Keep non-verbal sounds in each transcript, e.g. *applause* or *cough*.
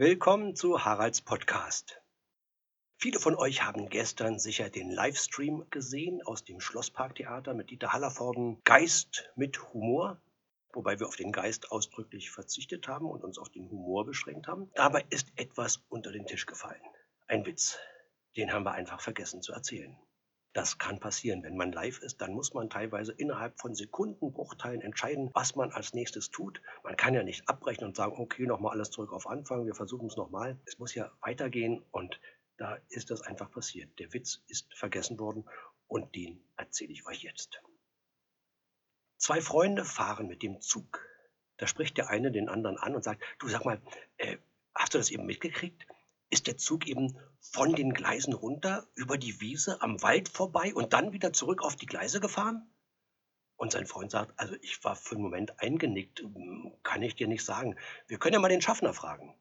Willkommen zu Haralds Podcast. Viele von euch haben gestern sicher den Livestream gesehen aus dem Schlossparktheater mit Dieter Hallervorden Geist mit Humor, wobei wir auf den Geist ausdrücklich verzichtet haben und uns auf den Humor beschränkt haben. Dabei ist etwas unter den Tisch gefallen. Ein Witz. Den haben wir einfach vergessen zu erzählen. Das kann passieren. Wenn man live ist, dann muss man teilweise innerhalb von Sekundenbruchteilen entscheiden, was man als nächstes tut. Man kann ja nicht abbrechen und sagen, okay, nochmal alles zurück auf Anfang, wir versuchen es nochmal. Es muss ja weitergehen und da ist das einfach passiert. Der Witz ist vergessen worden und den erzähle ich euch jetzt. Zwei Freunde fahren mit dem Zug. Da spricht der eine den anderen an und sagt, du sag mal, äh, hast du das eben mitgekriegt? Ist der Zug eben von den Gleisen runter, über die Wiese, am Wald vorbei und dann wieder zurück auf die Gleise gefahren? Und sein Freund sagt, also ich war für einen Moment eingenickt, kann ich dir nicht sagen. Wir können ja mal den Schaffner fragen.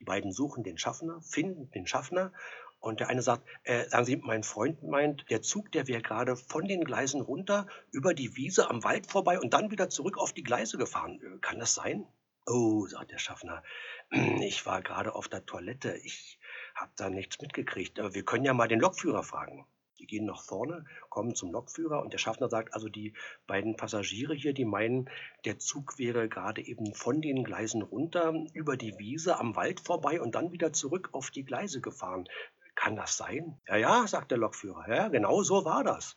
Die beiden suchen den Schaffner, finden den Schaffner und der eine sagt, äh, sagen Sie, mein Freund meint, der Zug, der wäre gerade von den Gleisen runter, über die Wiese, am Wald vorbei und dann wieder zurück auf die Gleise gefahren. Kann das sein? Oh, sagt der Schaffner, *clears throat* ich war gerade auf der Toilette. Ich habe da nichts mitgekriegt. Aber wir können ja mal den Lokführer fragen. Die gehen nach vorne, kommen zum Lokführer und der Schaffner sagt, also die beiden Passagiere hier, die meinen, der Zug wäre gerade eben von den Gleisen runter, über die Wiese, am Wald vorbei und dann wieder zurück auf die Gleise gefahren. Kann das sein? Ja, ja, sagt der Lokführer. Ja, genau so war das.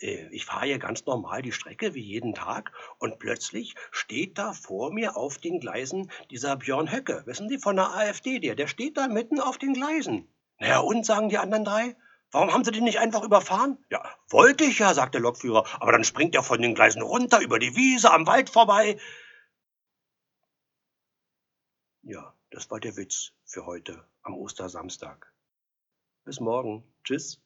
Äh, ich fahre hier ganz normal die Strecke wie jeden Tag und plötzlich steht da vor mir auf den Gleisen dieser Björn Höcke, wissen Sie, von der AfD, der, der steht da mitten auf den Gleisen. Naja, und, sagen die anderen drei, warum haben Sie den nicht einfach überfahren? Ja, wollte ich ja, sagt der Lokführer, aber dann springt er von den Gleisen runter, über die Wiese, am Wald vorbei. Ja, das war der Witz für heute am Ostersamstag. Bis morgen. Tschüss.